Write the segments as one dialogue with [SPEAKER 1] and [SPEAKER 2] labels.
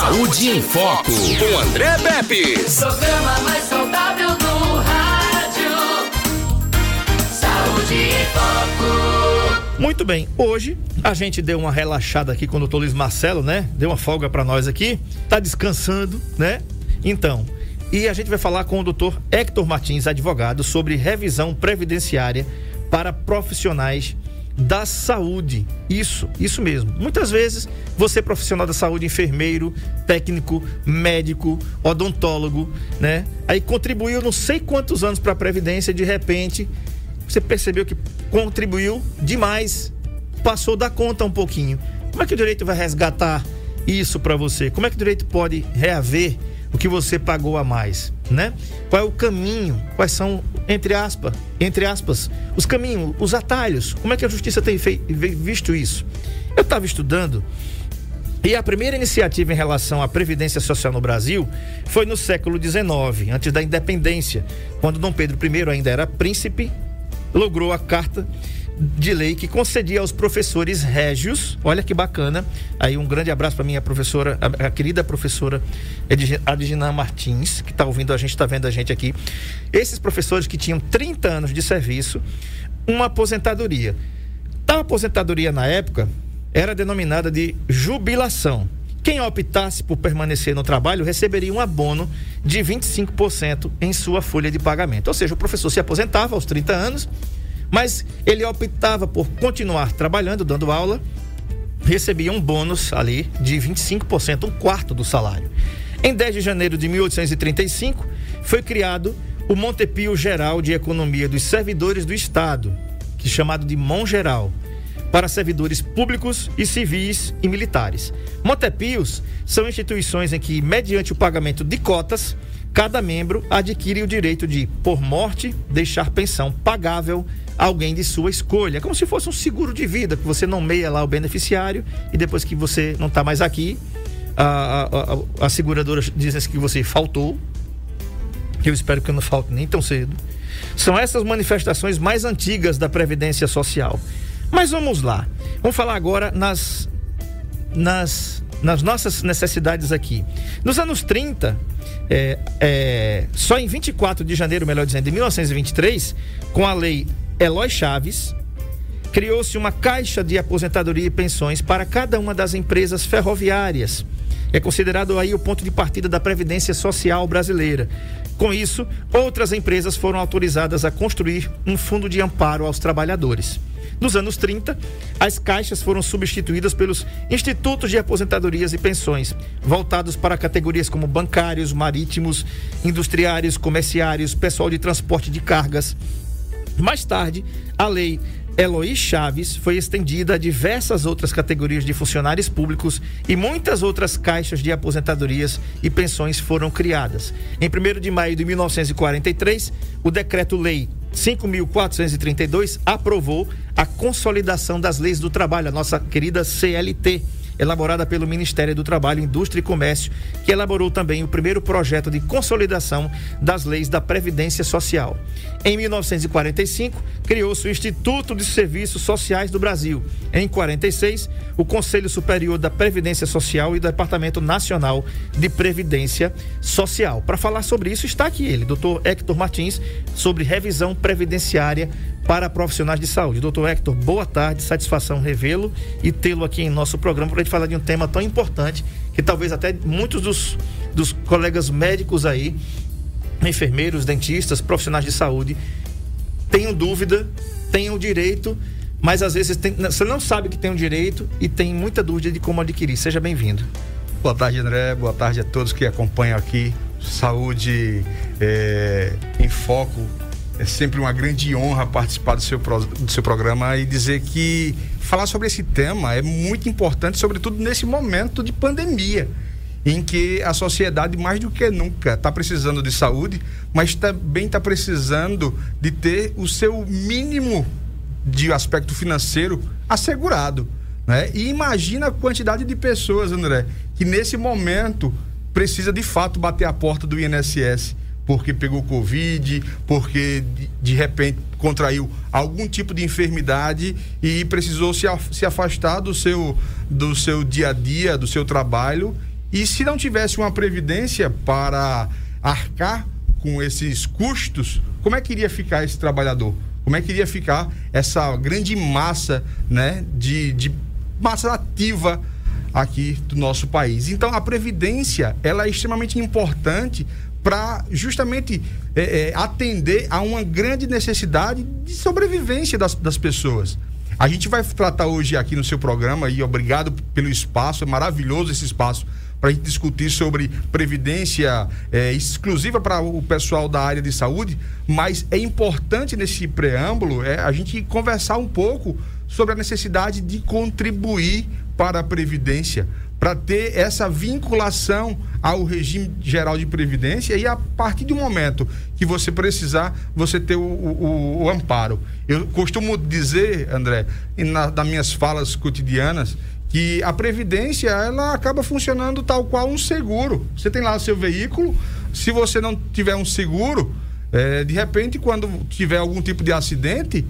[SPEAKER 1] Saúde em Foco, com André Pepe.
[SPEAKER 2] Programa mais saudável do rádio. Saúde em Foco.
[SPEAKER 3] Muito bem, hoje a gente deu uma relaxada aqui com o doutor Luiz Marcelo, né? Deu uma folga para nós aqui, tá descansando, né? Então, e a gente vai falar com o doutor Hector Martins, advogado, sobre revisão previdenciária para profissionais da saúde. Isso, isso mesmo. Muitas vezes você é profissional da saúde, enfermeiro, técnico, médico, odontólogo, né? Aí contribuiu não sei quantos anos para a previdência, de repente você percebeu que contribuiu demais, passou da conta um pouquinho. Como é que o direito vai resgatar isso para você? Como é que o direito pode reaver o que você pagou a mais, né? Qual é o caminho? Quais são, entre aspas, entre aspas, os caminhos, os atalhos? Como é que a justiça tem feito, visto isso? Eu estava estudando e a primeira iniciativa em relação à previdência social no Brasil foi no século XIX, antes da independência, quando Dom Pedro I ainda era príncipe, logrou a carta de lei que concedia aos professores régios, olha que bacana. Aí um grande abraço para minha professora, a, a, querida professora Adina Martins, que está ouvindo a gente, está vendo a gente aqui. Esses professores que tinham 30 anos de serviço, uma aposentadoria. Tal aposentadoria na época era denominada de jubilação. Quem optasse por permanecer no trabalho receberia um abono de 25% em sua folha de pagamento. Ou seja, o professor se aposentava aos 30 anos mas ele optava por continuar trabalhando, dando aula, recebia um bônus ali de 25%, um quarto do salário. Em 10 de janeiro de 1835, foi criado o Montepio Geral de Economia dos Servidores do Estado, que é chamado de MON Geral, para servidores públicos e civis e militares. Montepios são instituições em que, mediante o pagamento de cotas, cada membro adquire o direito de, por morte, deixar pensão pagável alguém de sua escolha. Como se fosse um seguro de vida, que você nomeia lá o beneficiário e depois que você não está mais aqui, a, a, a, a seguradora diz que você faltou. Eu espero que eu não falte nem tão cedo. São essas manifestações mais antigas da Previdência Social. Mas vamos lá. Vamos falar agora nas, nas, nas nossas necessidades aqui. Nos anos 30, é, é, só em 24 de janeiro, melhor dizendo, de 1923, com a lei Eloy Chaves, criou-se uma caixa de aposentadoria e pensões para cada uma das empresas ferroviárias. É considerado aí o ponto de partida da Previdência Social brasileira. Com isso, outras empresas foram autorizadas a construir um fundo de amparo aos trabalhadores. Nos anos 30, as caixas foram substituídas pelos institutos de aposentadorias e pensões, voltados para categorias como bancários, marítimos, industriários, comerciários, pessoal de transporte de cargas. Mais tarde, a lei Eloy Chaves foi estendida a diversas outras categorias de funcionários públicos e muitas outras caixas de aposentadorias e pensões foram criadas. Em 1 de maio de 1943, o decreto-lei 5.432 aprovou a consolidação das leis do trabalho, a nossa querida CLT, elaborada pelo Ministério do Trabalho, Indústria e Comércio, que elaborou também o primeiro projeto de consolidação das leis da Previdência Social. Em 1945, criou-se o Instituto de Serviços Sociais do Brasil. Em 46, o Conselho Superior da Previdência Social e o Departamento Nacional de Previdência Social. Para falar sobre isso, está aqui ele, doutor Hector Martins, sobre revisão previdenciária para profissionais de saúde. Doutor Hector, boa tarde, satisfação revê-lo e tê-lo aqui em nosso programa para a gente falar de um tema tão importante que talvez até muitos dos, dos colegas médicos aí, enfermeiros, dentistas, profissionais de saúde, tenham dúvida, tenham direito, mas às vezes tem, você não sabe que tem um direito e tem muita dúvida de como adquirir. Seja bem-vindo.
[SPEAKER 4] Boa tarde, André. Boa tarde a todos que acompanham aqui. Saúde é, em Foco é sempre uma grande honra participar do seu, do seu programa e dizer que falar sobre esse tema é muito importante, sobretudo nesse momento de pandemia, em que a sociedade, mais do que nunca, está precisando de saúde, mas também está precisando de ter o seu mínimo de aspecto financeiro assegurado. Né? E imagina a quantidade de pessoas, André, que nesse momento precisa de fato bater a porta do INSS porque pegou Covid, porque de, repente contraiu algum tipo de enfermidade e precisou se, se afastar do seu, do seu dia a dia, do seu trabalho E se não tivesse uma previdência para arcar com esses custos, como é que iria ficar esse trabalhador? Como é que iria ficar essa grande massa, né, de, de massa ativa aqui do nosso país? Então, a previdência, ela é extremamente importante para justamente é, é, atender a uma grande necessidade de sobrevivência das, das pessoas. A gente vai tratar hoje aqui no seu programa e obrigado pelo espaço, é maravilhoso esse espaço para a gente discutir sobre previdência é, exclusiva para o pessoal da área de saúde, mas é importante nesse preâmbulo é, a gente conversar um pouco sobre a necessidade de contribuir para a previdência, para ter essa vinculação ao regime geral de previdência e a partir do momento que você precisar, você ter o, o, o amparo. Eu costumo dizer, André, na, nas minhas falas cotidianas, que a previdência ela acaba funcionando tal qual um seguro. Você tem lá o seu veículo, se você não tiver um seguro, é, de repente, quando tiver algum tipo de acidente,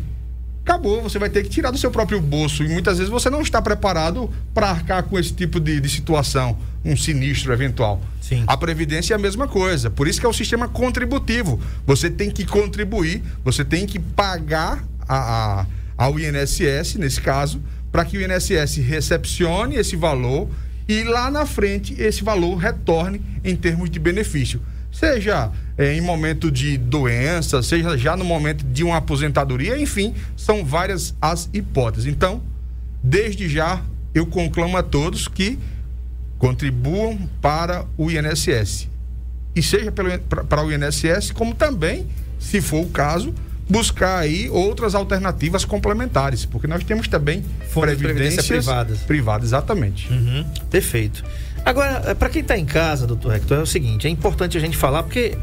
[SPEAKER 4] acabou, você vai ter que tirar do seu próprio bolso. E muitas vezes você não está preparado para arcar com esse tipo de, de, situação, um sinistro eventual.
[SPEAKER 3] Sim.
[SPEAKER 4] A Previdência é a mesma coisa. Por isso que é o sistema contributivo. Você tem que contribuir, você tem que pagar a, a ao INSS, nesse caso, para que o INSS recepcione esse valor e lá na frente esse valor retorne em termos de benefício seja é, em momento de doença, seja já no momento de uma aposentadoria, enfim, são várias as hipóteses. Então, desde já, eu conclamo a todos que contribuam para o INSS. E seja para o INSS, como também, se for o caso, buscar aí outras alternativas complementares, porque nós temos também
[SPEAKER 3] Fundos previdências privadas.
[SPEAKER 4] Privadas, exatamente.
[SPEAKER 3] Uhum, perfeito. Agora, eh, para quem está em casa, doutor Hector, é o seguinte: é importante a gente falar, porque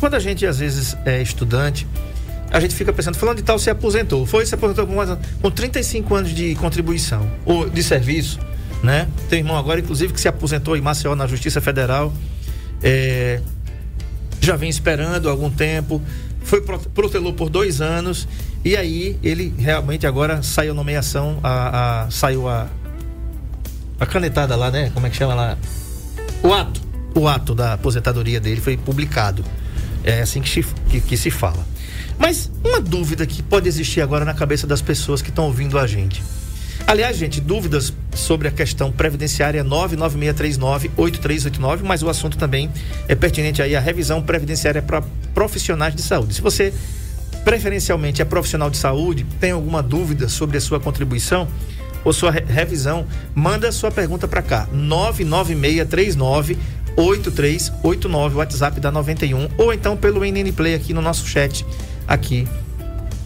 [SPEAKER 3] quando a gente às vezes é estudante, a gente fica pensando, falando de tal, se aposentou. Foi, se aposentou com, com 35 anos de contribuição, ou de serviço, né? Tem irmão agora, inclusive, que se aposentou em Maceió na Justiça Federal. É, já vem esperando algum tempo, foi protelou por dois anos, e aí ele realmente agora saiu a nomeação, a, a saiu a, a canetada lá, né? Como é que chama lá? O ato. O ato da aposentadoria dele foi publicado. É assim que se, que, que se fala. Mas uma dúvida que pode existir agora na cabeça das pessoas que estão ouvindo a gente. Aliás, gente, dúvidas sobre a questão previdenciária 99639-8389, mas o assunto também é pertinente aí à revisão previdenciária para profissionais de saúde. Se você preferencialmente é profissional de saúde, tem alguma dúvida sobre a sua contribuição, ou sua re revisão, manda sua pergunta para cá. 99639 8389, WhatsApp da 91, ou então pelo NN Play aqui no nosso chat, aqui,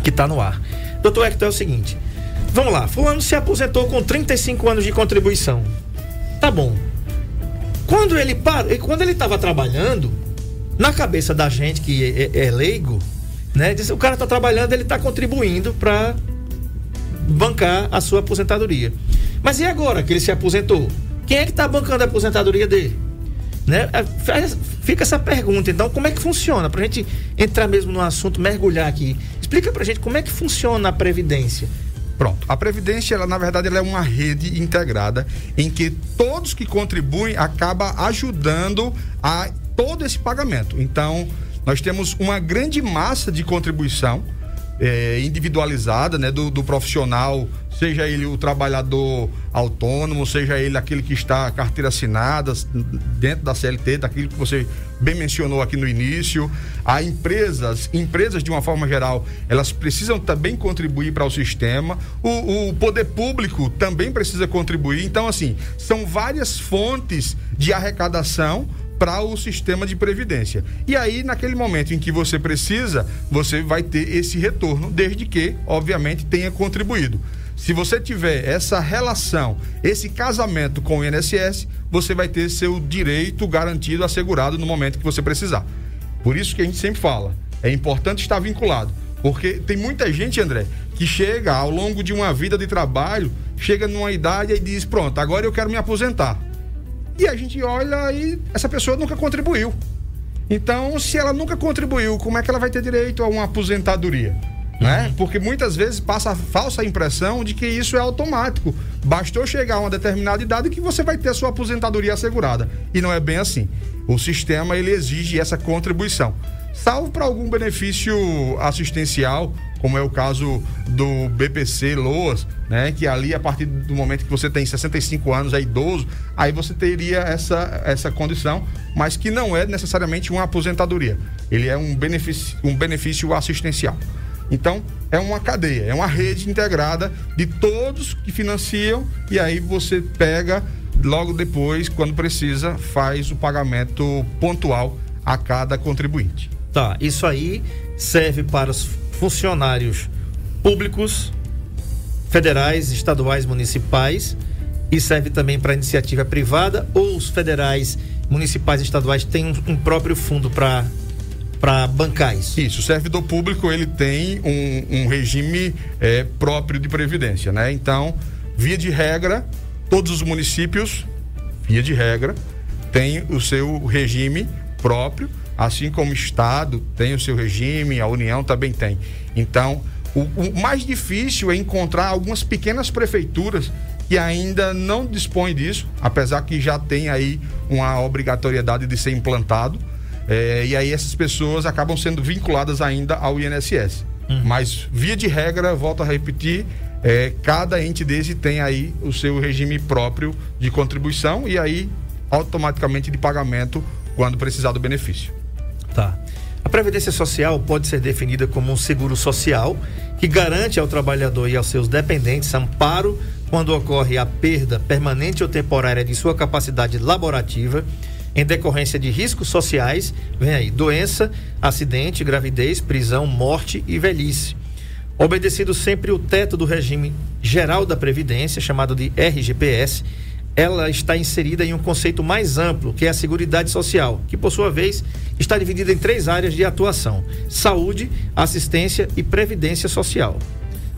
[SPEAKER 3] que está no ar. Doutor Hector, é o seguinte. Vamos lá, fulano se aposentou com 35 anos de contribuição. Tá bom. Quando ele para, quando ele estava trabalhando, na cabeça da gente que é, é, é leigo, né? Diz, o cara está trabalhando, ele está contribuindo para bancar a sua aposentadoria. Mas e agora que ele se aposentou? Quem é que está bancando a aposentadoria dele? Né? É, fica essa pergunta, então, como é que funciona? Para a gente entrar mesmo no assunto, mergulhar aqui. Explica para a gente como é que funciona a Previdência.
[SPEAKER 4] Pronto. A Previdência, ela, na verdade, ela é uma rede integrada em que todos que contribuem acaba ajudando a todo esse pagamento. Então, nós temos uma grande massa de contribuição é, individualizada né, do, do, profissional, seja ele o trabalhador autônomo, seja ele aquele que está carteira assinada dentro da CLT, daquilo que você bem mencionou aqui no início. Há empresas, empresas de uma forma geral, elas precisam também contribuir para o sistema. O, o poder público também precisa contribuir. Então, assim, são várias fontes de arrecadação para o sistema de previdência. E aí, naquele momento em que você precisa, você vai ter esse retorno, desde que, obviamente, tenha contribuído. Se você tiver essa relação, esse casamento com o INSS, você vai ter seu direito garantido, assegurado no momento que você precisar. Por isso que a gente sempre fala, é importante estar vinculado. Porque tem muita gente, André, que chega ao longo de uma vida de trabalho, chega numa idade e diz: Pronto, agora eu quero me aposentar. E a gente olha e essa pessoa nunca contribuiu. Então, se ela nunca contribuiu, como é que ela vai ter direito a uma aposentadoria? Né? Porque muitas vezes passa a falsa impressão de que isso é automático. Bastou chegar a uma determinada idade que você vai ter a sua aposentadoria assegurada. E não é bem assim. O sistema ele exige essa contribuição. Salvo para algum benefício assistencial, como é o caso do BPC Loas, né? Que ali, a partir do momento que você tem 65 anos, é idoso, aí você teria essa, essa condição, mas que não é necessariamente uma aposentadoria. Ele é um benefício, um benefício assistencial. Então, é uma cadeia, é uma rede integrada de todos que financiam e aí você pega logo depois, quando precisa, faz o pagamento pontual a cada contribuinte.
[SPEAKER 3] Tá, isso aí serve para os funcionários públicos, federais, estaduais, municipais e serve também para iniciativa privada ou os federais, municipais e estaduais têm um, um próprio fundo para para bancar isso.
[SPEAKER 4] Isso, o servidor público ele tem um, um regime é, próprio de previdência, né? Então, via de regra, todos os municípios, via de regra, têm o seu regime próprio, assim como o Estado tem o seu regime, a União também tem. Então, o, o mais difícil é encontrar algumas pequenas prefeituras que ainda não dispõem disso, apesar que já tem aí uma obrigatoriedade de ser implantado é, e aí essas pessoas acabam sendo vinculadas ainda ao INSS. Uhum. Mas, via de regra, volto a repetir, é, cada ente desse tem aí o seu regime próprio de contribuição e aí automaticamente de pagamento quando precisar do benefício.
[SPEAKER 3] Tá. A Previdência Social pode ser definida como um seguro social que garante ao trabalhador e aos seus dependentes amparo quando ocorre a perda permanente ou temporária de sua capacidade laborativa em decorrência de riscos sociais, vem aí, doença, acidente, gravidez, prisão, morte e velhice. Obedecido sempre o teto do regime geral da Previdência, chamado de RGPS, ela está inserida em um conceito mais amplo, que é a Seguridade Social, que por sua vez está dividida em três áreas de atuação: saúde, assistência e previdência social.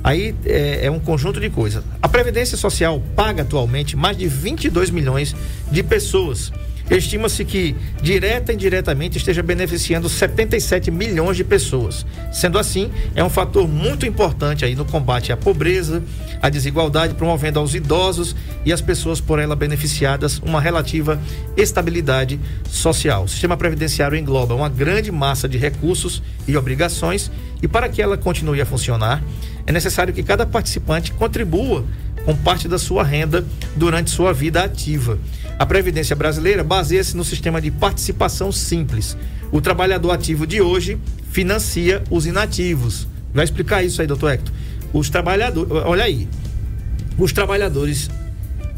[SPEAKER 3] Aí é, é, um conjunto de coisas. A Previdência Social paga atualmente mais de 22 milhões de pessoas Estima-se que, direta e indiretamente, esteja beneficiando 77 milhões de pessoas. Sendo assim, é um fator muito importante aí no combate à pobreza, à desigualdade, promovendo aos idosos e às pessoas por ela beneficiadas uma relativa estabilidade social. O sistema previdenciário engloba uma grande massa de recursos e obrigações e para que ela continue a funcionar, é necessário que cada participante contribua com parte da sua renda durante sua vida ativa. A Previdência Brasileira baseia-se no sistema de participação simples. O trabalhador ativo de hoje financia os inativos. Vai explicar isso aí, doutor Hector. Os trabalhadores, olha aí, os trabalhadores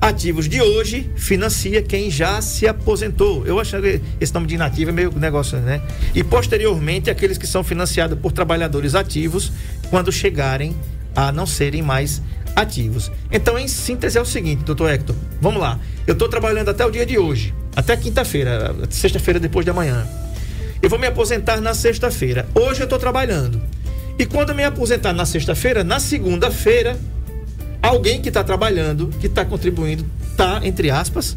[SPEAKER 3] ativos de hoje financia quem já se aposentou. Eu acho que esse nome de inativo é meio negócio, né? E posteriormente aqueles que são financiados por trabalhadores ativos quando chegarem a não serem mais ativos. Então, em síntese, é o seguinte, doutor Hector, vamos lá. Eu estou trabalhando até o dia de hoje, até quinta-feira, sexta-feira depois da manhã. Eu vou me aposentar na sexta-feira. Hoje eu estou trabalhando. E quando eu me aposentar na sexta-feira, na segunda-feira, alguém que está trabalhando, que está contribuindo, está, entre aspas,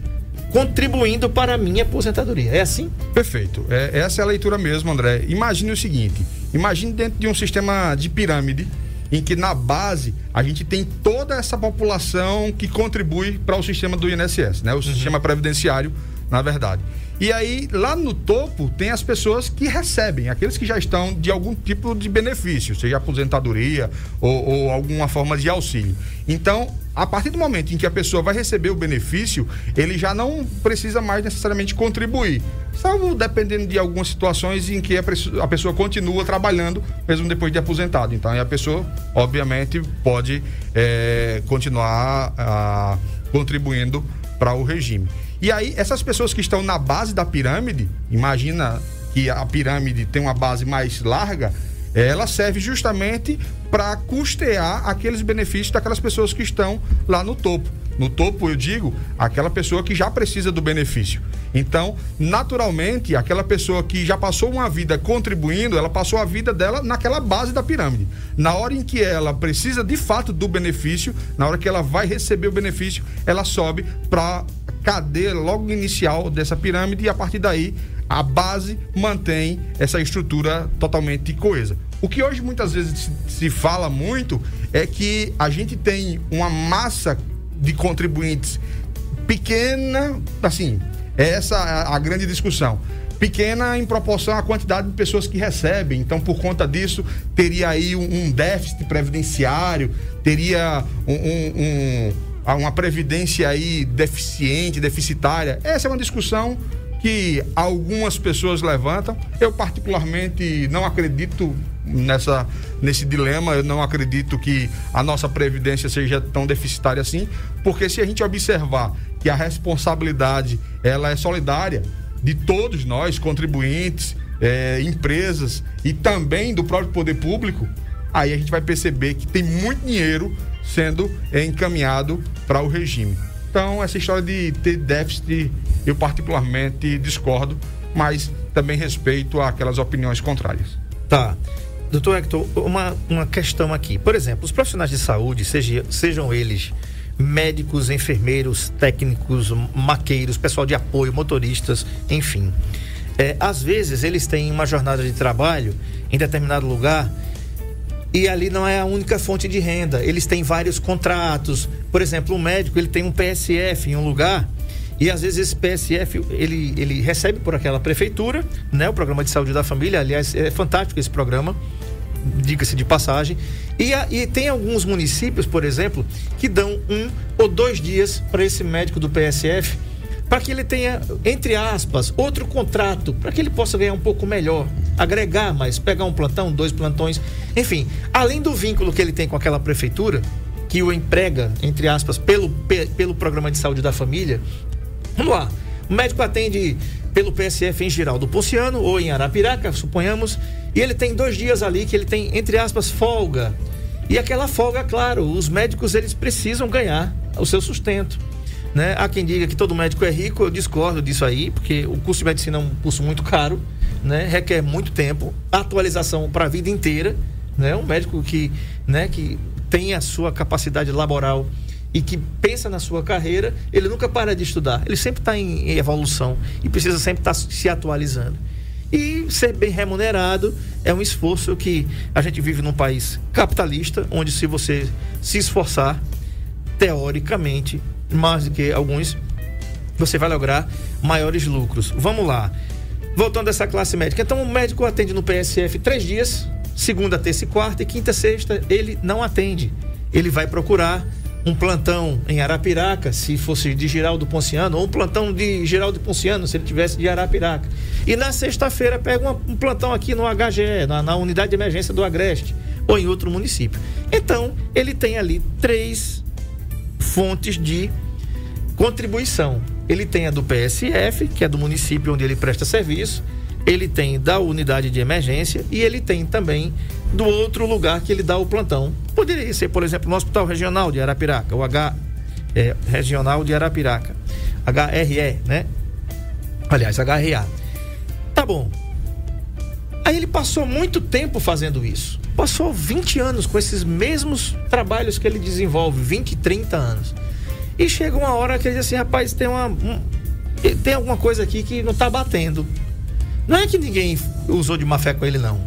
[SPEAKER 3] contribuindo para a minha aposentadoria. É assim?
[SPEAKER 4] Perfeito. É, essa é a leitura mesmo, André. Imagine o seguinte: imagine dentro de um sistema de pirâmide em que na base a gente tem toda essa população que contribui para o sistema do INSS, né? O uhum. sistema previdenciário, na verdade. E aí, lá no topo, tem as pessoas que recebem, aqueles que já estão de algum tipo de benefício, seja aposentadoria ou, ou alguma forma de auxílio. Então, a partir do momento em que a pessoa vai receber o benefício, ele já não precisa mais necessariamente contribuir. Salvo dependendo de algumas situações em que a pessoa continua trabalhando, mesmo depois de aposentado. Então, a pessoa, obviamente, pode é, continuar a, contribuindo para o regime. E aí, essas pessoas que estão na base da pirâmide, imagina que a pirâmide tem uma base mais larga, ela serve justamente para custear aqueles benefícios daquelas pessoas que estão lá no topo. No topo, eu digo, aquela pessoa que já precisa do benefício. Então, naturalmente, aquela pessoa que já passou uma vida contribuindo, ela passou a vida dela naquela base da pirâmide. Na hora em que ela precisa de fato do benefício, na hora que ela vai receber o benefício, ela sobe para cadeia logo inicial dessa pirâmide e a partir daí a base mantém essa estrutura totalmente coesa. O que hoje muitas vezes se, fala muito é que a gente tem uma massa de contribuintes pequena, assim, é essa a, a grande discussão pequena em proporção à quantidade de pessoas que recebem. Então, por conta disso, teria aí um, um déficit previdenciário, teria um, um, uma previdência aí deficiente, deficitária. Essa é uma discussão que algumas pessoas levantam. Eu particularmente não acredito nessa nesse dilema, eu não acredito que a nossa previdência seja tão deficitária assim, porque se a gente observar que a responsabilidade ela é solidária, de todos nós, contribuintes, é, empresas e também do próprio poder público, aí a gente vai perceber que tem muito dinheiro sendo encaminhado para o regime. Então, essa história de ter déficit, eu particularmente discordo, mas também respeito aquelas opiniões contrárias.
[SPEAKER 3] Tá. Doutor Hector, uma, uma questão aqui. Por exemplo, os profissionais de saúde, seja, sejam eles médicos, enfermeiros, técnicos, maqueiros, pessoal de apoio, motoristas, enfim. É, às vezes eles têm uma jornada de trabalho em determinado lugar e ali não é a única fonte de renda. Eles têm vários contratos. Por exemplo, um médico ele tem um PSF em um lugar e às vezes esse PSF ele, ele recebe por aquela prefeitura, né? O programa de saúde da família. Aliás, é fantástico esse programa diga-se de passagem. E, a, e, tem alguns municípios, por exemplo, que dão um ou dois dias para esse médico do PSF para que ele tenha, entre aspas, outro contrato, para que ele possa ganhar um pouco melhor, agregar mais, pegar um plantão, dois plantões, enfim, além do vínculo que ele tem com aquela prefeitura, que o emprega, entre aspas, pelo, pelo programa de saúde da família. Vamos lá, o médico atende pelo PSF em Giraldo Ponciano ou em Arapiraca, suponhamos, e ele tem dois dias ali que ele tem, entre aspas, folga. E aquela folga, claro, os médicos eles precisam ganhar o seu sustento. Né? Há quem diga que todo médico é rico, eu discordo disso aí, porque o curso de medicina é um curso muito caro, né? requer muito tempo, atualização para a vida inteira. Né? Um médico que, né, que tem a sua capacidade laboral e que pensa na sua carreira, ele nunca para de estudar. Ele sempre está em, evolução e precisa sempre estar tá se atualizando. E ser bem remunerado é um esforço que a gente vive num país capitalista, onde se você se esforçar, teoricamente, mais do que alguns, você vai lograr maiores lucros. Vamos lá. Voltando a essa classe médica. Então, o médico atende no PSF três dias, segunda, terça e quarta, e quinta, sexta, ele não atende. Ele vai procurar um plantão em Arapiraca, se fosse de Giraldo Ponciano, ou um plantão de Giraldo Ponciano, se ele tivesse de Arapiraca. E na sexta-feira pega um plantão aqui no HGE, na, na unidade de emergência do Agreste, ou em outro município. Então, ele tem ali três fontes de contribuição. Ele tem a do PSF, que é do município onde ele presta serviço, ele tem da unidade de emergência e ele tem também do outro lugar que ele dá o plantão. Poderia ser, por exemplo, no Hospital Regional de Arapiraca, o H é, Regional de Arapiraca, HRE, né? Aliás, HRA. Tá bom. Aí ele passou muito tempo fazendo isso. Passou 20 anos com esses mesmos trabalhos que ele desenvolve, 20, 30 anos. E chega uma hora que ele diz assim, rapaz, tem uma. Um, tem alguma coisa aqui que não tá batendo. Não é que ninguém usou de má fé com ele, não.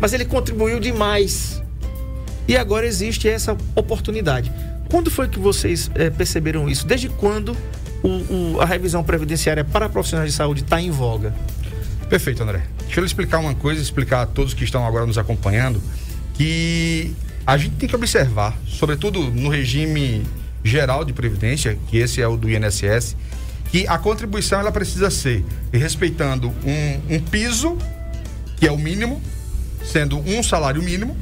[SPEAKER 3] Mas ele contribuiu demais. E agora existe essa oportunidade. Quando foi que vocês é, perceberam isso? Desde quando o, o, a revisão previdenciária para profissionais de saúde está em voga?
[SPEAKER 4] Perfeito, André. Deixa eu explicar uma coisa, explicar a todos que estão agora nos acompanhando, que a gente tem que observar, sobretudo no regime geral de previdência, que esse é o do INSS, que a contribuição ela precisa ser respeitando um, um piso, que é o mínimo, sendo um salário mínimo,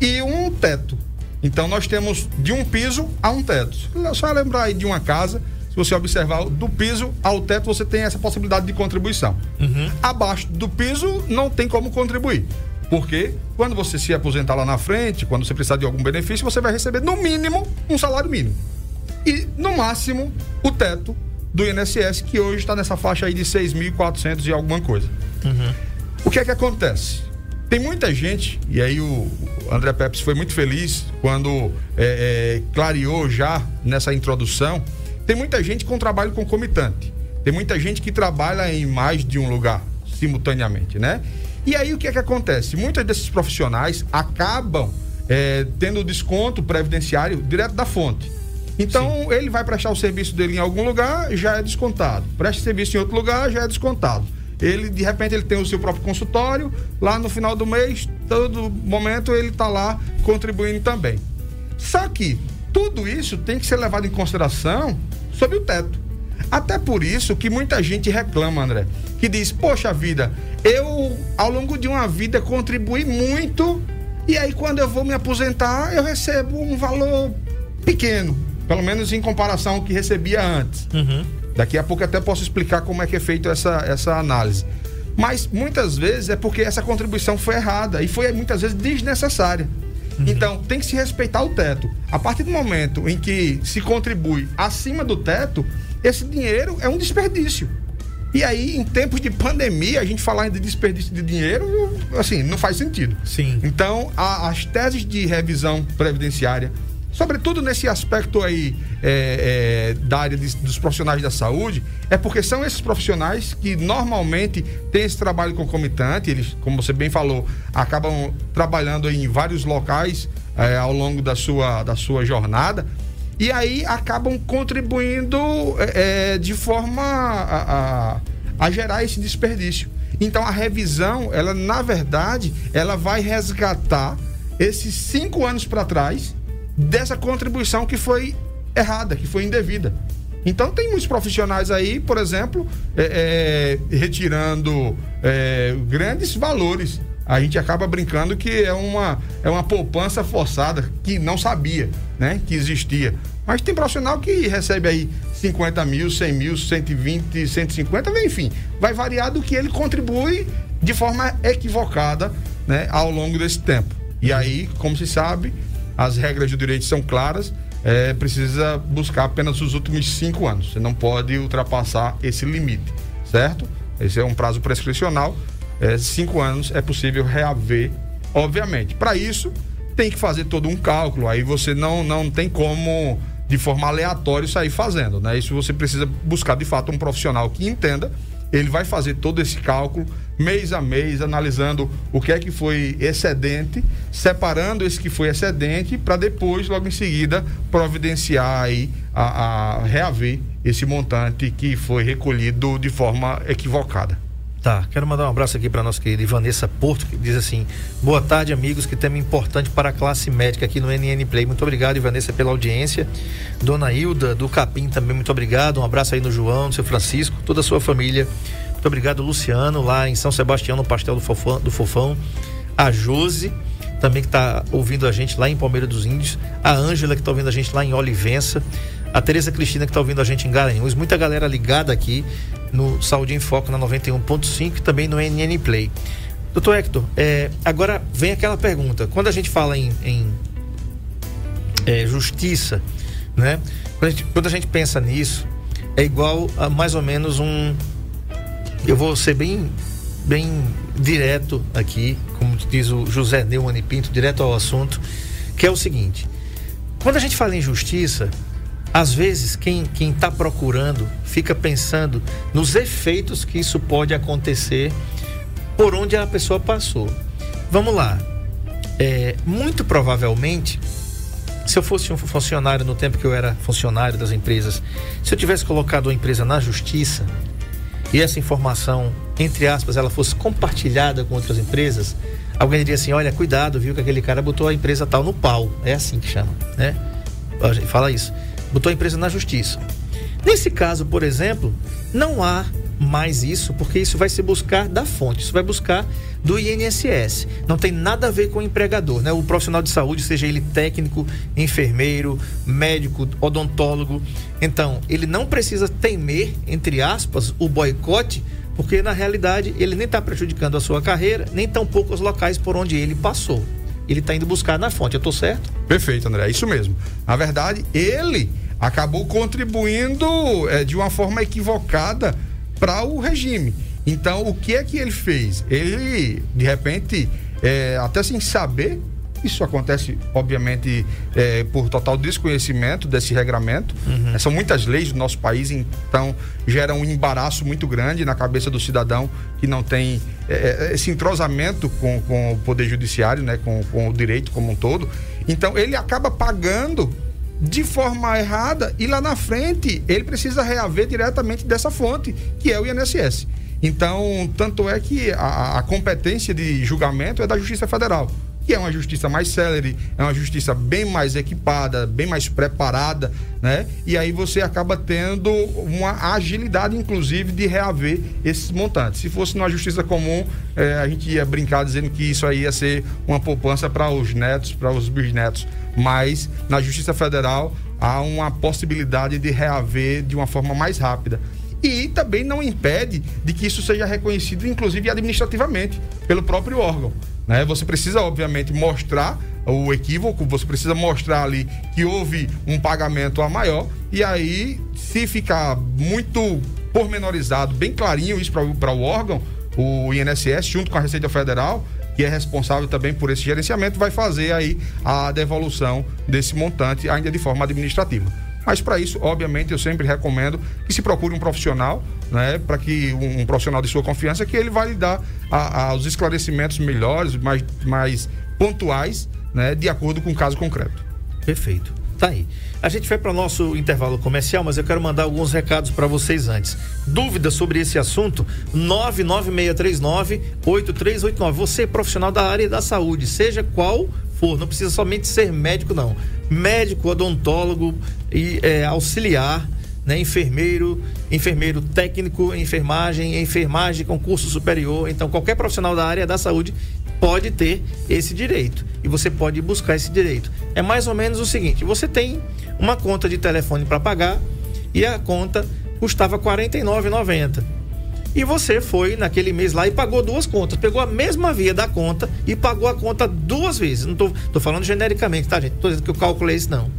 [SPEAKER 4] e um teto. Então nós temos de um piso a um teto. Só lembrar aí de uma casa, se você observar do piso ao teto, você tem essa possibilidade de contribuição. Uhum. Abaixo do piso não tem como contribuir. Porque quando você se aposentar lá na frente, quando você precisar de algum benefício, você vai receber no mínimo um salário mínimo. E no máximo o teto do INSS, que hoje está nessa faixa aí de 6.400 e alguma coisa. Uhum. O que é que acontece? Tem muita gente, e aí o André Pepes foi muito feliz quando é, é, clareou já nessa introdução. Tem muita gente com trabalho concomitante. Tem muita gente que trabalha em mais de um lugar simultaneamente, né? E aí o que é que acontece? Muitos desses profissionais acabam é, tendo desconto previdenciário direto da fonte. Então Sim. ele vai prestar o serviço dele em algum lugar, já é descontado. Presta serviço em outro lugar, já é descontado. Ele de repente ele tem o seu próprio consultório, lá no final do mês, todo momento ele está lá contribuindo também. Só que tudo isso tem que ser levado em consideração sobre o teto. Até por isso que muita gente reclama, André, que diz: Poxa vida, eu ao longo de uma vida contribuí muito e aí quando eu vou me aposentar eu recebo um valor pequeno, pelo menos em comparação ao que recebia antes. Uhum. Daqui a pouco até posso explicar como é que é feita essa, essa análise. Mas muitas vezes é porque essa contribuição foi errada e foi muitas vezes desnecessária. Uhum. Então, tem que se respeitar o teto. A partir do momento em que se contribui acima do teto, esse dinheiro é um desperdício. E aí, em tempos de pandemia, a gente falar de desperdício de dinheiro, assim, não faz sentido.
[SPEAKER 3] Sim.
[SPEAKER 4] Então, a, as teses de revisão previdenciária, sobretudo nesse aspecto aí é, é, da área de, dos profissionais da saúde, é porque são esses profissionais que normalmente têm esse trabalho concomitante, eles, como você bem falou, acabam trabalhando em vários locais é, ao longo da sua, da sua jornada e aí acabam contribuindo é, de forma a, a, a gerar esse desperdício. Então a revisão, ela na verdade, ela vai resgatar esses cinco anos para trás dessa contribuição que foi errada, que foi indevida. Então tem muitos profissionais aí, por exemplo, é, é, retirando é, grandes valores. A gente acaba brincando que é uma, é uma poupança forçada que não sabia né, que existia. Mas tem profissional que recebe aí 50 mil, 100 mil, 120, 150, enfim, vai variar do que ele contribui de forma equivocada né, ao longo desse tempo. E aí, como se sabe, as regras do direito são claras, é, precisa buscar apenas os últimos cinco anos. Você não pode ultrapassar esse limite, certo? Esse é um prazo prescricional. É, cinco anos é possível reaver, obviamente. Para isso, tem que fazer todo um cálculo. Aí você não, não tem como, de forma aleatória, sair fazendo, né? Isso você precisa buscar, de fato, um profissional que entenda ele vai fazer todo esse cálculo mês a mês, analisando o que é que foi excedente, separando esse que foi excedente, para depois, logo em seguida, providenciar aí a, a reaver esse montante que foi recolhido de forma equivocada.
[SPEAKER 3] Tá, quero mandar um abraço aqui para nossa querida Ivanessa Porto, que diz assim: Boa tarde, amigos, que tema importante para a classe médica aqui no NN Play. Muito obrigado, Ivanessa, pela audiência. Dona Hilda do Capim também, muito obrigado. Um abraço aí no João, no seu Francisco, toda a sua família. Muito obrigado, Luciano, lá em São Sebastião, no Pastel do Fofão. Do Fofão. A Jose, também que está ouvindo a gente lá em Palmeira dos Índios. A Ângela, que está ouvindo a gente lá em Olivença a Tereza Cristina que está ouvindo a gente em Garanhuns, muita galera ligada aqui no Saúde em Foco na 91.5 e também no NN Play. Doutor Hector, é, agora vem aquela pergunta. Quando a gente fala em, em é, justiça, né? Quando a, gente, quando a gente pensa nisso, é igual a mais ou menos um. Eu vou ser bem, bem direto aqui, como diz o José Neumann Pinto, direto ao assunto, que é o seguinte: quando a gente fala em justiça, às vezes, quem está procurando fica pensando nos efeitos que isso pode acontecer por onde a pessoa passou. Vamos lá. É, muito provavelmente, se eu fosse um funcionário no tempo que eu era funcionário das empresas, se eu tivesse colocado a empresa na justiça e essa informação, entre aspas, ela fosse compartilhada com outras empresas, alguém diria assim: olha, cuidado, viu, que aquele cara botou a empresa tal no pau. É assim que chama, né? A gente fala isso botou a empresa na justiça. Nesse caso, por exemplo, não há mais isso, porque isso vai se buscar da fonte, isso vai buscar do INSS. Não tem nada a ver com o empregador, né? O profissional de saúde, seja ele técnico, enfermeiro, médico, odontólogo. Então, ele não precisa temer, entre aspas, o boicote, porque na realidade ele nem está prejudicando a sua carreira, nem tampouco os locais por onde ele passou. Ele está indo buscar na fonte, eu estou certo?
[SPEAKER 4] Perfeito, André, é isso mesmo. Na verdade, ele acabou contribuindo é, de uma forma equivocada para o regime. Então, o que é que ele fez? Ele, de repente, é, até sem saber, Isso acontece, obviamente, é, por total desconhecimento desse regramento. É, são muitas leis do nosso país, então gera um embaraço muito grande na cabeça do cidadão que não tem é, é, esse entrosamento com, com o Poder Judiciário, né, com, com o direito como um todo. Então ele acaba pagando de forma errada e lá na frente ele precisa reaver diretamente dessa fonte, que é o INSS. Então, tanto é que a, a competência de julgamento é da Justiça Federal que é uma justiça mais célere, é uma justiça bem mais equipada, bem mais preparada, né? E aí você acaba tendo uma agilidade, inclusive, de reaver esses montantes. Se fosse numa justiça comum, eh, a gente ia brincar dizendo que isso aí ia ser uma poupança para os netos, para os bisnetos. Mas na Justiça Federal há uma possibilidade de reaver de uma forma mais rápida e também não impede de que isso seja reconhecido, inclusive administrativamente, pelo próprio órgão. Né? Você precisa, obviamente, mostrar o equívoco, você precisa mostrar ali que houve um pagamento a maior, e aí, se ficar muito pormenorizado, bem clarinho isso para o órgão, o INSS, junto com a Receita Federal, que é responsável também por esse gerenciamento, vai fazer aí a devolução desse montante ainda de forma administrativa. Mas para isso, obviamente, eu sempre recomendo que se procure um profissional, né, para que um, um, profissional de sua confiança, que ele vai lhe dar a, a, os esclarecimentos melhores, mais, mais pontuais, né, de acordo com o caso concreto.
[SPEAKER 3] Perfeito. Tá aí. A gente vai para o nosso intervalo comercial, mas eu quero mandar alguns recados para vocês antes. Dúvidas sobre esse assunto? 99639-8389. Você profissional da área da saúde, seja qual for, não precisa somente ser médico, não. Médico, odontólogo e é, auxiliar, né? Enfermeiro, enfermeiro técnico, enfermagem, enfermagem com curso superior. Então, qualquer profissional da área da saúde pode ter esse direito e você pode buscar esse direito. É mais ou menos o seguinte: você tem uma conta de telefone para pagar e a conta custava R$ 49,90 e você foi naquele mês lá e pagou duas contas. Pegou a mesma via da conta e pagou a conta duas vezes. Não tô, tô falando genericamente, tá, gente? Tô dizendo que eu calculei isso, não.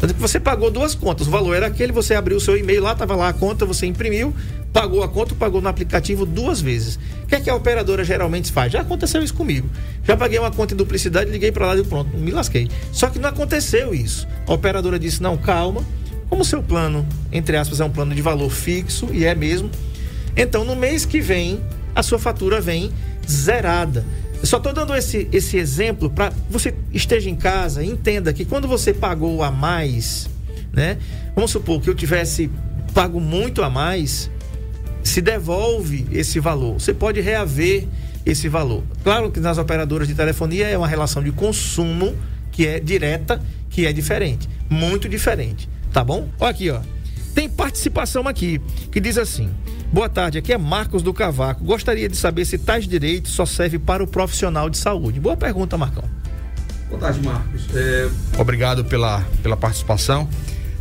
[SPEAKER 3] Tanto que você pagou duas contas. O valor era aquele, você abriu o seu e-mail lá, tava lá a conta, você imprimiu, pagou a conta, pagou no aplicativo duas vezes. O que é que a operadora geralmente faz? Já aconteceu isso comigo. Já paguei uma conta em duplicidade, liguei para lá e pronto, me lasquei. Só que não aconteceu isso. A operadora disse: não, calma. Como o seu plano, entre aspas, é um plano de valor fixo, e é mesmo, então, no mês que vem, a sua fatura vem zerada. Só estou dando esse, esse exemplo para você esteja em casa, entenda que quando você pagou a mais, né? Vamos supor que eu tivesse pago muito a mais, se devolve esse valor. Você pode reaver esse valor. Claro que nas operadoras de telefonia é uma relação de consumo que é direta, que é diferente, muito diferente, tá bom? Olha aqui, ó. Tem participação aqui que diz assim: Boa tarde, aqui é Marcos do Cavaco. Gostaria de saber se tais direitos só serve para o profissional de saúde. Boa pergunta, Marcão.
[SPEAKER 4] Boa tarde, Marcos. É, obrigado pela, pela participação.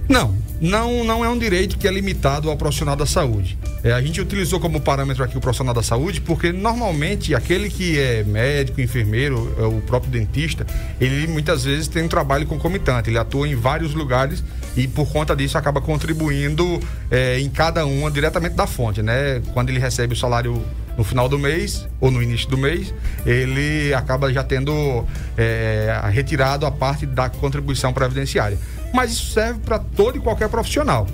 [SPEAKER 4] Não, não, não é um direito que é limitado ao profissional da saúde. É, a gente utilizou como parâmetro aqui o profissional da saúde porque normalmente aquele que é médico, enfermeiro, é o próprio dentista, ele muitas vezes tem um trabalho concomitante, ele atua em vários lugares e por conta disso acaba contribuindo é, em cada uma diretamente da fonte, né? Quando ele recebe o salário no final do mês ou no início do mês, ele acaba já tendo é, retirado a parte da contribuição previdenciária. Mas isso serve para todo e qualquer profissional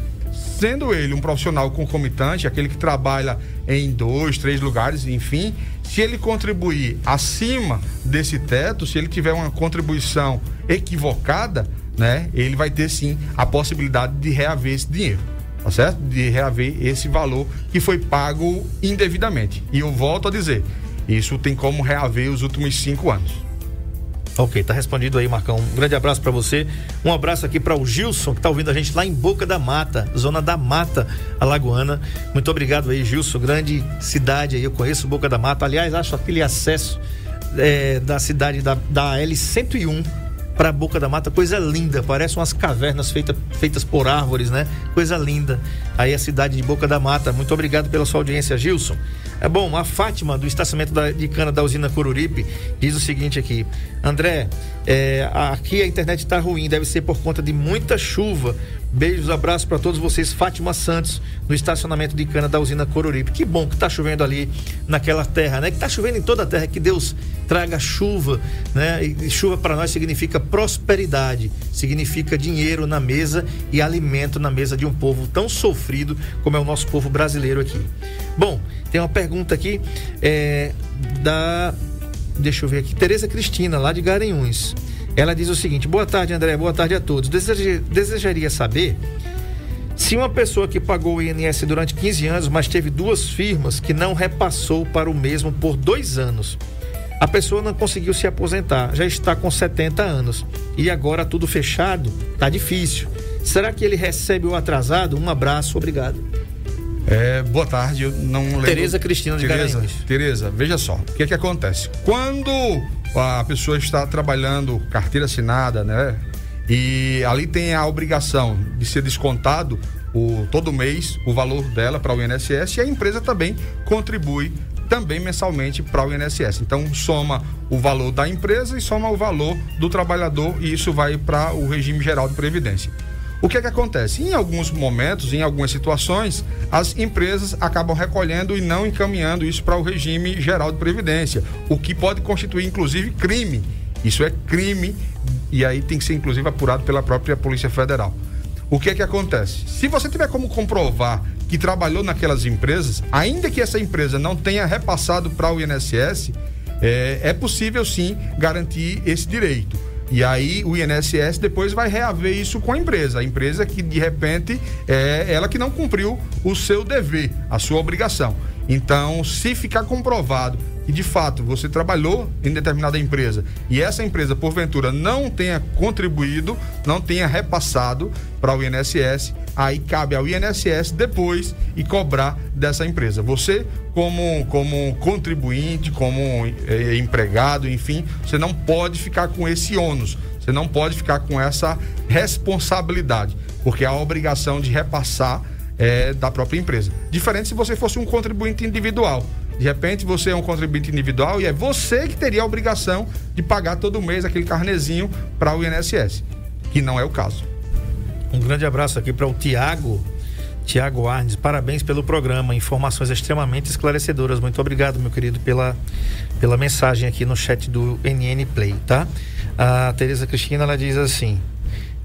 [SPEAKER 4] sendo ele um profissional concomitante, aquele que trabalha em dois, três lugares, enfim, se ele contribuir acima desse teto, se ele tiver uma contribuição equivocada, né, ele vai ter sim a possibilidade de reaver esse dinheiro, tá certo? De reaver esse valor que foi pago indevidamente. E eu volto a dizer, isso tem como reaver os últimos cinco anos.
[SPEAKER 3] Ok, tá respondido aí, Marcão. Um grande abraço para você. Um abraço aqui para o Gilson, que tá ouvindo a gente lá em Boca da Mata, zona da Mata Alagoana. Muito obrigado aí, Gilson. Grande cidade aí, eu conheço Boca da Mata. Aliás, acho aquele acesso é, da cidade da, da L101 para Boca da Mata, coisa linda, parece umas cavernas feita, feitas por árvores, né? Coisa linda. Aí a cidade de Boca da Mata. Muito obrigado pela sua audiência, Gilson. É bom, a Fátima, do estacionamento da, de cana da usina Coruripe, diz o seguinte aqui: André, é, aqui a internet está ruim, deve ser por conta de muita chuva. Beijos, abraços para todos vocês. Fátima Santos, no estacionamento de cana da usina Coruripe. Que bom que tá chovendo ali naquela terra, né? Que tá chovendo em toda a terra. Que Deus traga chuva, né? E chuva para nós significa prosperidade, significa dinheiro na mesa e alimento na mesa de um povo tão sofrido como é o nosso povo brasileiro aqui. Bom, tem uma pergunta aqui é, da. Deixa eu ver aqui. Tereza Cristina, lá de Garanhuns. Ela diz o seguinte: Boa tarde, André. Boa tarde a todos. Deseja, desejaria saber se uma pessoa que pagou o INS durante 15 anos, mas teve duas firmas que não repassou para o mesmo por dois anos. A pessoa não conseguiu se aposentar, já está com 70 anos e agora tudo fechado, tá difícil. Será que ele recebe o atrasado? Um abraço, obrigado.
[SPEAKER 4] É, boa tarde, eu não lembro.
[SPEAKER 3] Tereza Cristina de
[SPEAKER 4] Tereza. Tereza, veja só, o que é que acontece? Quando a pessoa está trabalhando carteira assinada, né? E ali tem a obrigação de ser descontado o, todo mês o valor dela para o INSS e a empresa também contribui também mensalmente para o INSS. Então soma o valor da empresa e soma o valor do trabalhador e isso vai para o regime geral de previdência. O que é que acontece? Em alguns momentos, em algumas situações, as empresas acabam recolhendo e não encaminhando isso para o regime geral de previdência, o que pode constituir inclusive crime. Isso é crime e aí tem que ser inclusive apurado pela própria Polícia Federal. O que é que acontece? Se você tiver como comprovar que trabalhou naquelas empresas, ainda que essa empresa não tenha repassado para o INSS, é, é possível sim garantir esse direito. E aí o INSS depois vai reaver isso com a empresa. A empresa que de repente é ela que não cumpriu o seu dever, a sua obrigação. Então, se ficar comprovado que de fato você trabalhou em determinada empresa e essa empresa porventura não tenha contribuído, não tenha repassado para o INSS, aí cabe ao INSS depois e cobrar dessa empresa. Você como como contribuinte, como eh, empregado, enfim, você não pode ficar com esse ônus. Você não pode ficar com essa responsabilidade, porque há a obrigação de repassar é, da própria empresa. Diferente se você fosse um contribuinte individual. De repente você é um contribuinte individual e é você que teria a obrigação de pagar todo mês aquele carnezinho para o INSS, que não é o caso.
[SPEAKER 3] Um grande abraço aqui para o Tiago. Tiago Arnes, parabéns pelo programa, informações extremamente esclarecedoras. Muito obrigado, meu querido, pela, pela mensagem aqui no chat do NN Play, tá? A Tereza Cristina, ela diz assim: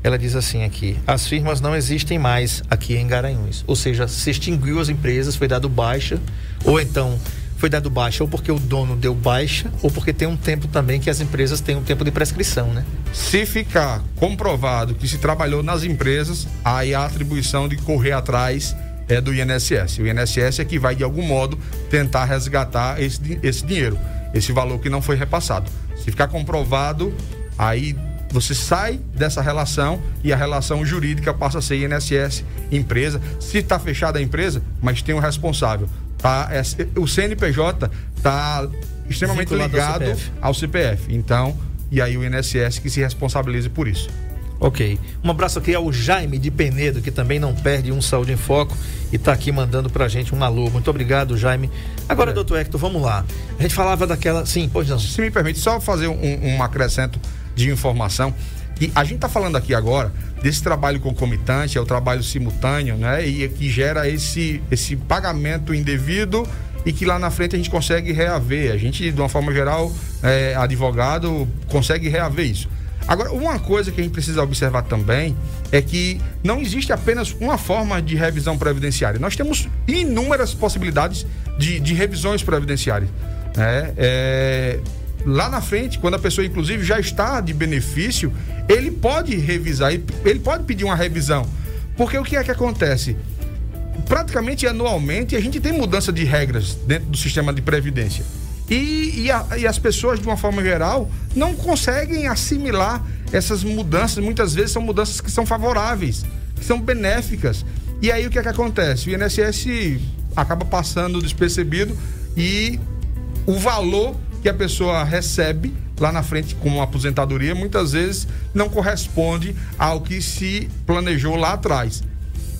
[SPEAKER 3] ela diz assim aqui: as firmas não existem mais aqui em Garanhuns. Ou seja, se extinguiu as empresas, foi dado baixa, ou então foi dado baixa ou porque o dono deu baixa, ou porque tem um tempo também que as empresas têm um tempo de prescrição, né?
[SPEAKER 4] Se ficar comprovado que se trabalhou nas empresas, aí a atribuição de correr atrás é do INSS. O INSS é que vai, de algum modo, tentar resgatar esse, esse dinheiro, esse valor que não foi repassado. Se ficar comprovado, aí você sai dessa relação e a relação jurídica passa a ser INSS, empresa. Se está fechada a empresa, mas tem um responsável. Tá, é, o CNPJ está extremamente
[SPEAKER 3] Vinculado ao
[SPEAKER 4] ligado
[SPEAKER 3] CPF.
[SPEAKER 4] ao CPF. Então, e aí o INSS que se responsabilize por isso.
[SPEAKER 3] Ok. Um abraço aqui ao Jaime de Penedo, que também não perde um Saúde em Foco e está aqui mandando pra gente um alô. Muito obrigado, Jaime. Agora,
[SPEAKER 4] É.
[SPEAKER 3] doutor Hector, vamos lá. A gente falava daquela. Sim, pois não.
[SPEAKER 4] Se me permite só fazer um, um acrescento de informação. E a gente está falando aqui agora desse trabalho concomitante, é o trabalho simultâneo, né? E que gera esse, esse pagamento indevido e que lá na frente a gente consegue reaver. A gente, de uma forma geral, é, advogado, consegue reaver isso. Agora, uma coisa que a gente precisa observar também é que não existe apenas uma forma de revisão previdenciária. Nós temos inúmeras possibilidades de, de revisões previdenciárias. né? É, lá na frente, quando a pessoa, inclusive, já está de benefício, ele pode revisar, ele pode pedir uma revisão. Porque o que é que acontece? praticamente anualmente a gente tem mudança de regras dentro do sistema de previdência. E, e, a- e as pessoas, de uma forma geral, não conseguem assimilar essas mudanças. Muitas vezes são mudanças que são favoráveis, que são benéficas. E aí o que é que acontece? O INSS acaba passando despercebido e o valor que a pessoa recebe lá na frente como aposentadoria muitas vezes não corresponde ao que se planejou lá atrás.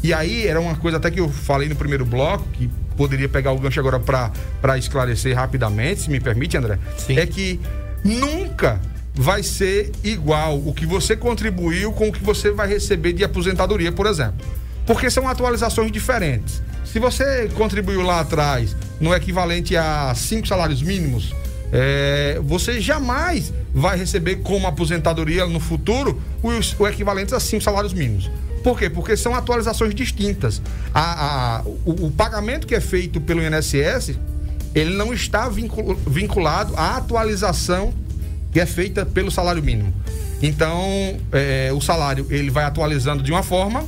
[SPEAKER 4] E aí era uma coisa até que eu falei no primeiro bloco, que poderia pegar o gancho agora para esclarecer rapidamente, se me permite, André.
[SPEAKER 3] Sim.
[SPEAKER 4] É que nunca vai ser igual o que você contribuiu com o que você vai receber de aposentadoria, por exemplo. Porque são atualizações diferentes. Se você contribuiu lá atrás no equivalente a cinco salários mínimos, é, você jamais vai receber como aposentadoria no futuro os, o equivalente a cinco salários mínimos. Por quê? Porque são atualizações distintas. A, a, o, o, pagamento que é feito pelo INSS, ele não está vinculado à atualização que é feita pelo salário mínimo. Então, é, o salário ele vai atualizando de uma forma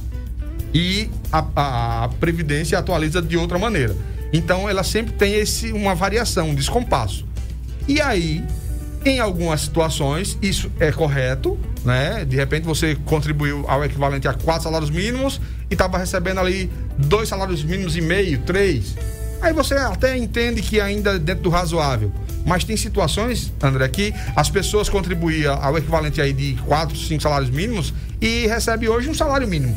[SPEAKER 4] e a, a, a, previdência atualiza de outra maneira. Então ela sempre tem esse uma variação, um descompasso. E aí, em algumas situações, isso é correto, né? De repente você contribuiu ao equivalente a quatro salários mínimos e estava recebendo ali dois salários mínimos e meio, três. Aí você até entende que ainda é dentro do razoável. Mas tem situações, André, que as pessoas contribuíam ao equivalente aí de quatro, cinco salários mínimos e recebe hoje um salário mínimo.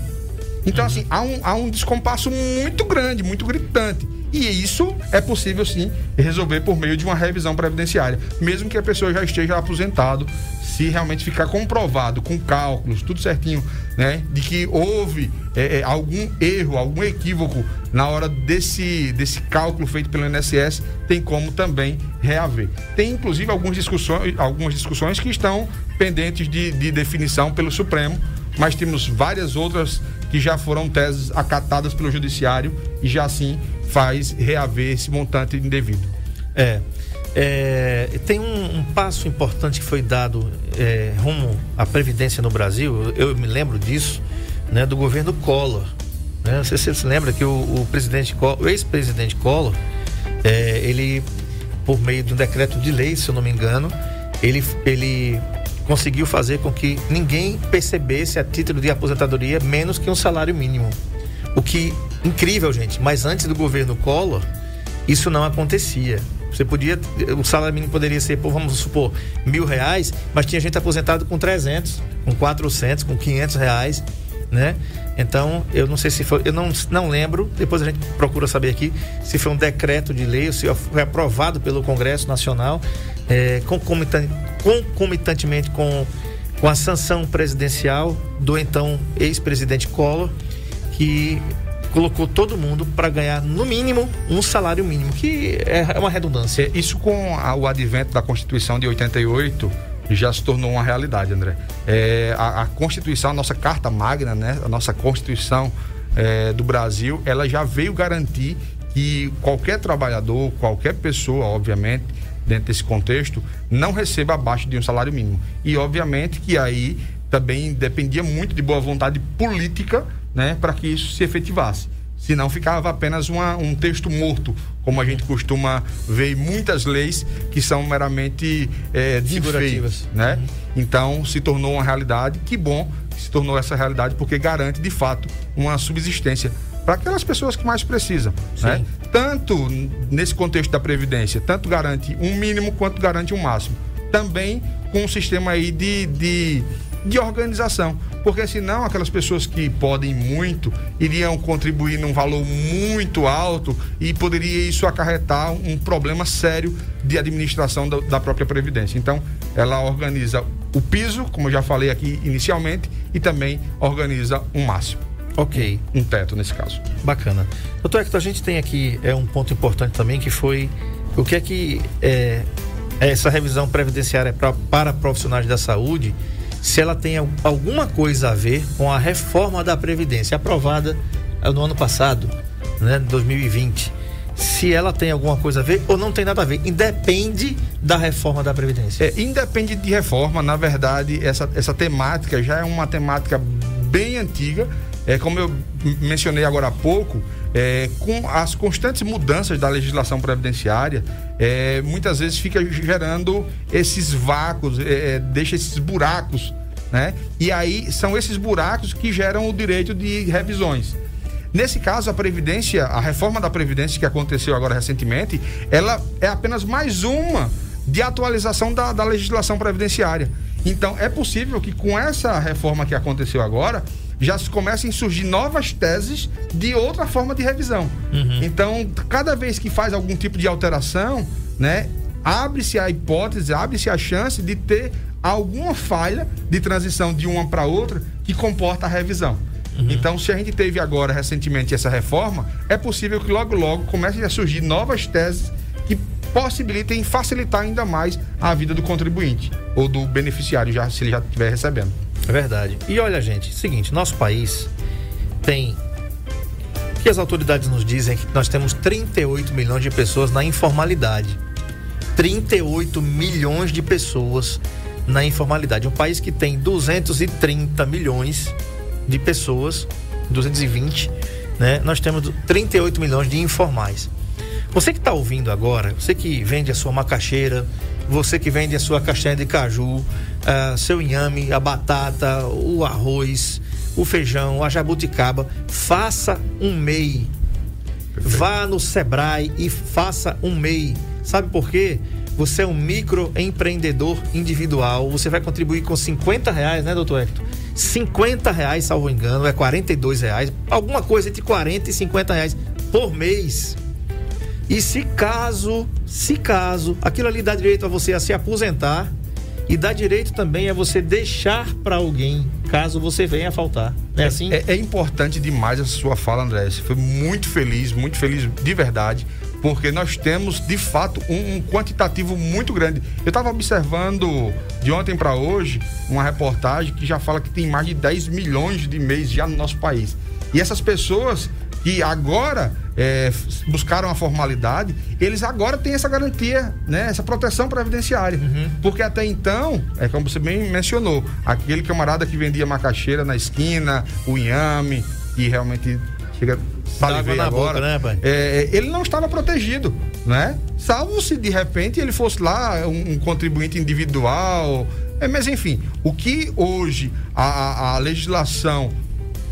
[SPEAKER 4] Então, uhum. assim, há um, há um descompasso muito grande, muito gritante. E isso é possível sim resolver por meio de uma revisão previdenciária, mesmo que a pessoa já esteja aposentado, se realmente ficar comprovado com cálculos, tudo certinho, né, de que houve é, é, algum erro, algum equívoco na hora desse, desse cálculo feito pelo INSS, tem como também reaver. Tem inclusive algumas discussões, algumas discussões que estão pendentes de, de definição pelo Supremo mas temos várias outras que já foram teses acatadas pelo judiciário e já assim faz reaver esse montante indevido.
[SPEAKER 3] É. é tem um, um, passo importante que foi dado é, rumo à Previdência no Brasil, eu me lembro disso, né, do governo Collor. Né? Não sei se você se lembra que o, o presidente o ex-presidente Collor, é, ele, por meio de um decreto de lei, se eu não me engano, ele, ele conseguiu fazer com que ninguém percebesse a título de aposentadoria menos que um salário mínimo. O que incrível, gente. Mas antes do governo Collor, isso não acontecia. Você podia, o salário mínimo poderia ser, vamos supor, mil reais, mas tinha gente aposentado com 300, com 400, com 500 reais, né? Então, eu não sei se foi, eu não, não lembro, depois a gente procura saber aqui se foi um decreto de lei ou se foi aprovado pelo Congresso Nacional, é, concomitantemente com, com a sanção presidencial do então ex-presidente Collor, que colocou todo mundo para ganhar no mínimo um salário mínimo, que é uma redundância.
[SPEAKER 4] É, isso com a, o advento da Constituição de 88 já se tornou uma realidade, André. É, a, a, Constituição, a nossa Carta Magna, né, a nossa Constituição é, do Brasil, ela já veio garantir que qualquer trabalhador, qualquer pessoa, obviamente, dentro desse contexto, não receba abaixo de um salário mínimo. E obviamente que aí também dependia muito de boa vontade política, né, para que isso se efetivasse. Senão ficava apenas uma, um texto morto, como a gente costuma ver em muitas leis que são meramente é, enfeite, né? Uhum. Então se tornou uma realidade. Que bom que se tornou essa realidade porque garante de fato uma subsistência para aquelas pessoas que mais precisam. Né? Tanto nesse contexto da Previdência, tanto garante um mínimo quanto garante um máximo. Também com um sistema aí de, de, de organização. Porque senão aquelas pessoas que podem muito iriam contribuir num valor muito alto e poderia isso acarretar um problema sério de administração da, da própria Previdência. Então, ela organiza o piso, como eu já falei aqui inicialmente, e também organiza um máximo.
[SPEAKER 3] Ok.
[SPEAKER 4] Um teto nesse caso.
[SPEAKER 3] Bacana. Doutor Hector, a gente tem aqui é um ponto importante também que foi o que é que é, essa revisão previdenciária pra, para profissionais da saúde, se ela tem alguma coisa a ver com a reforma da Previdência aprovada é, no ano passado, né, 2020. Se ela tem alguma coisa a ver ou não tem nada a ver, independe da reforma da Previdência.
[SPEAKER 4] É, independe de reforma, na verdade, essa, essa temática já é uma temática bem antiga é, como eu mencionei agora há pouco, é, com as constantes mudanças da legislação previdenciária, é, muitas vezes fica gerando esses vácuos, é, é, deixa esses buracos, né? E aí são esses buracos que geram o direito de revisões. Nesse caso, a Previdência, a reforma da Previdência que aconteceu agora recentemente, ela é apenas mais uma de atualização da, da legislação previdenciária. Então, é possível que com essa reforma que aconteceu agora, já começam a surgir novas teses de outra forma de revisão. Uhum. Então, cada vez que faz algum tipo de alteração, né, abre-se a hipótese, abre-se a chance de ter alguma falha de transição de uma para outra que comporta a revisão. Uhum. Então, se a gente teve agora recentemente essa reforma, é possível que logo logo comecem a surgir novas teses que possibilitem facilitar ainda mais a vida do contribuinte ou do beneficiário, já se ele já estiver recebendo.
[SPEAKER 3] É verdade. E olha, gente, seguinte, nosso país tem o que as autoridades nos dizem é que nós temos 38 milhões de pessoas na informalidade. 38 milhões de pessoas na informalidade. Um país que tem 230 milhões de pessoas, 220, né? Nós temos 38 milhões de informais. Você que está ouvindo agora, você que vende a sua macaxeira, você que vende a sua castanha de caju, uh, seu inhame, a batata, o arroz, o feijão, a jabuticaba, faça um MEI. Perfeito. Vá no Sebrae e faça um MEI. Sabe por quê? Você é um microempreendedor individual. Você vai contribuir com 50 reais, né, doutor Hector? 50 reais, salvo engano, é 42 reais, alguma coisa entre 40 e 50 reais por mês. E se caso, se caso, aquilo ali dá direito a você a se aposentar e dá direito também a você deixar para alguém, caso você venha a faltar. Não é assim?
[SPEAKER 4] É, é, importante demais a sua fala, André. Você foi muito feliz, muito feliz de verdade porque nós temos de fato um, um quantitativo muito grande. Eu estava observando de ontem para hoje uma reportagem que já fala que tem mais de 10 milhões de mês já no nosso país. E essas pessoas que agora é, buscaram a formalidade, eles agora têm essa garantia, né? Essa proteção previdenciária. Uhum. Porque até então, é como você bem mencionou, aquele camarada que vendia macaxeira na esquina, o inhame, e realmente chega salivei agora. Boca, né, pai? É, ele não estava protegido, né? Salvo se de repente ele fosse lá um, um contribuinte individual. É, mas enfim, o que hoje a, a legislação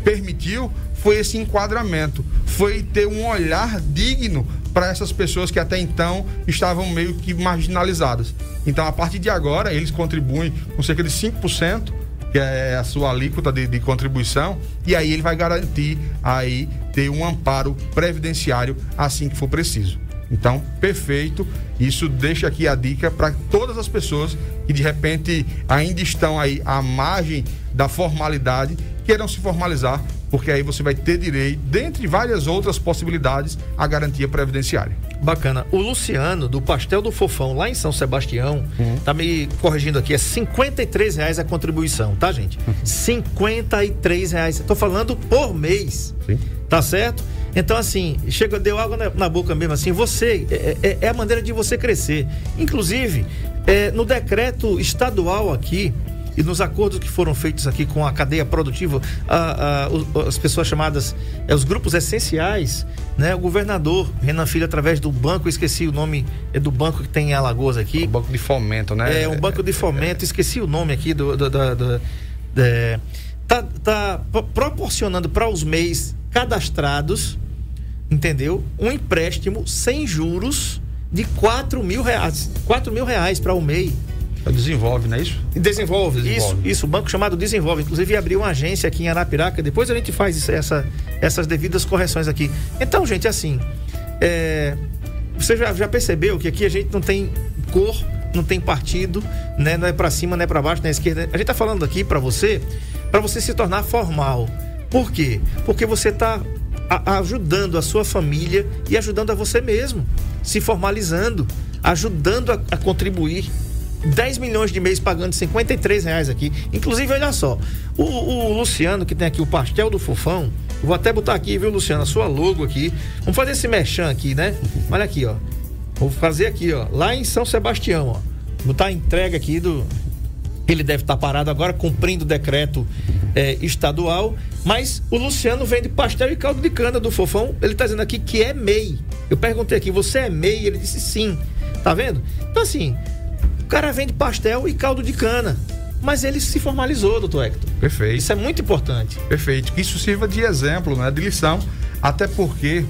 [SPEAKER 4] permitiu foi esse enquadramento, foi ter um olhar digno para essas pessoas que até então estavam meio que marginalizadas. Então, a partir de agora, eles contribuem com cerca de 5% que é a sua alíquota de, de, contribuição, e aí ele vai garantir aí ter um amparo previdenciário assim que for preciso. Então, perfeito. Isso deixa aqui a dica para todas as pessoas que de repente ainda estão aí à margem da formalidade, queiram se formalizar, porque aí você vai ter direito, dentre várias outras possibilidades, a garantia previdenciária.
[SPEAKER 3] Bacana. O Luciano, do Pastel do Fofão, lá em São Sebastião, uhum. tá me corrigindo aqui, é 53 reais a contribuição, tá, gente? Uhum. 53 reais. Tô falando por mês. Sim. Tá certo? Então, assim, chega, deu água na, na boca mesmo, assim, você, é, é, é, a maneira de você crescer. Inclusive, é, no decreto estadual aqui, e nos acordos que foram feitos aqui com a cadeia produtiva, a, a, as pessoas chamadas, é, os grupos essenciais, né? O governador Renan Filho, através do banco, esqueci o nome é do banco que tem em Alagoas aqui. O
[SPEAKER 4] banco de fomento, né?
[SPEAKER 3] É, um banco de fomento, esqueci o nome aqui do. do, do, do é, tá, tá proporcionando para os MEIs cadastrados, entendeu? Um empréstimo sem juros de 4 mil reais. 4 mil reais para o MEI.
[SPEAKER 4] Desenvolve, não é isso?
[SPEAKER 3] Desenvolve, Desenvolve. isso, isso, banco chamado Desenvolve. Inclusive abriu uma agência aqui em Arapiraca, depois a gente faz isso, essa, essas devidas correções aqui. Então, gente, assim, é, você já, já percebeu que aqui a gente não tem cor, não tem partido, né? Não é para cima, não é para baixo, não é esquerda. A gente tá falando aqui para você, para você se tornar formal. Por quê? Porque você tá ajudando a sua família e ajudando a você mesmo, se formalizando, ajudando a, a contribuir 10 milhões de mês pagando 53 reais aqui. Inclusive, olha só, o, o, Luciano, que tem aqui o pastel do fofão, vou até botar aqui, viu, Luciano, a sua logo aqui. Vamos fazer esse merchan aqui, né? Olha aqui, ó. Vou fazer aqui, ó, lá em São Sebastião, ó. Botar a entrega aqui do. Ele deve estar tá parado agora, cumprindo o decreto é, estadual. Mas o Luciano vende pastel e caldo de cana do fofão. Ele está dizendo aqui que é MEI. Eu perguntei aqui, você é MEI? Ele disse sim. Tá vendo? Então, assim, o cara vende pastel e caldo de cana. Mas ele se formalizou, doutor Hector.
[SPEAKER 4] Perfeito.
[SPEAKER 3] Isso é muito importante.
[SPEAKER 4] Perfeito. Que isso sirva de exemplo, né? De lição. Até porque,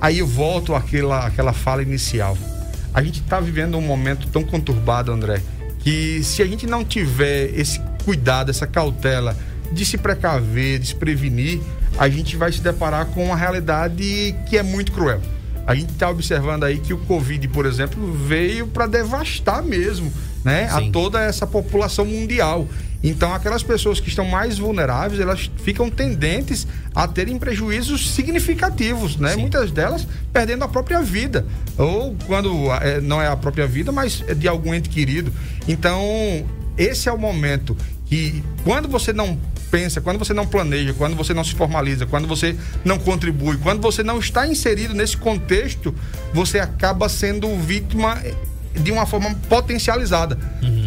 [SPEAKER 4] aí eu volto àquela, àquela fala inicial. A gente está vivendo um momento tão conturbado, André, que se a gente não tiver esse cuidado, essa cautela de se precaver, de se prevenir, a gente vai se deparar com uma realidade que é muito cruel. A gente está observando aí que o Covid, por exemplo, veio para devastar mesmo né,
[SPEAKER 3] Sim.
[SPEAKER 4] a toda essa população mundial. Então, aquelas pessoas que estão mais vulneráveis, elas ficam tendentes a terem prejuízos significativos, né?
[SPEAKER 3] Sim.
[SPEAKER 4] Muitas delas perdendo a própria vida, ou quando é, não é a própria vida, mas é de algum ente querido. Então, esse é o momento que, quando você não pensa, quando você não planeja, quando você não se formaliza, quando você não contribui, quando você não está inserido nesse contexto, você acaba sendo vítima de uma forma potencializada.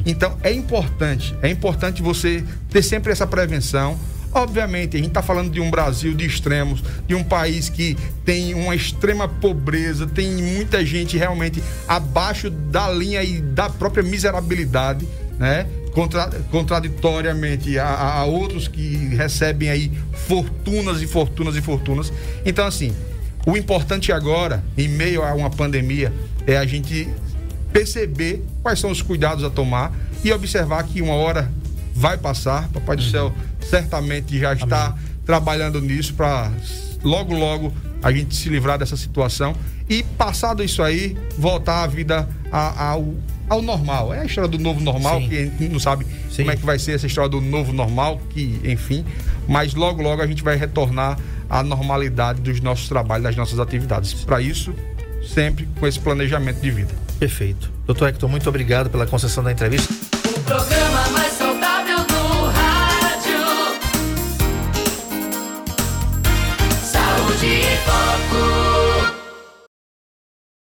[SPEAKER 4] Então é importante, é importante você ter sempre essa prevenção. Obviamente, a gente está falando de um Brasil de extremos, de um país que tem uma extrema pobreza, tem muita gente realmente abaixo da linha e da própria miserabilidade, né? Contra, contraditoriamente a, a- outros que recebem aí fortunas e fortunas e fortunas. Então, assim, o importante agora, em meio a uma pandemia, é a gente perceber quais são os cuidados a tomar e observar que uma hora vai passar. Papai do céu certamente já está trabalhando nisso para logo, logo a gente se livrar dessa situação e passado isso aí, voltar a vida a- ao, ao normal. É a história do novo normal,
[SPEAKER 3] Sim.
[SPEAKER 4] que a gente não sabe
[SPEAKER 3] Sim.
[SPEAKER 4] como é que vai ser essa história do novo normal, que, enfim, mas logo, logo a gente vai retornar à normalidade dos nossos trabalhos, das nossas atividades. Para isso, sempre com esse planejamento de vida.
[SPEAKER 3] Perfeito. Doutor Hector, muito obrigado pela concessão da entrevista.
[SPEAKER 2] O programa mais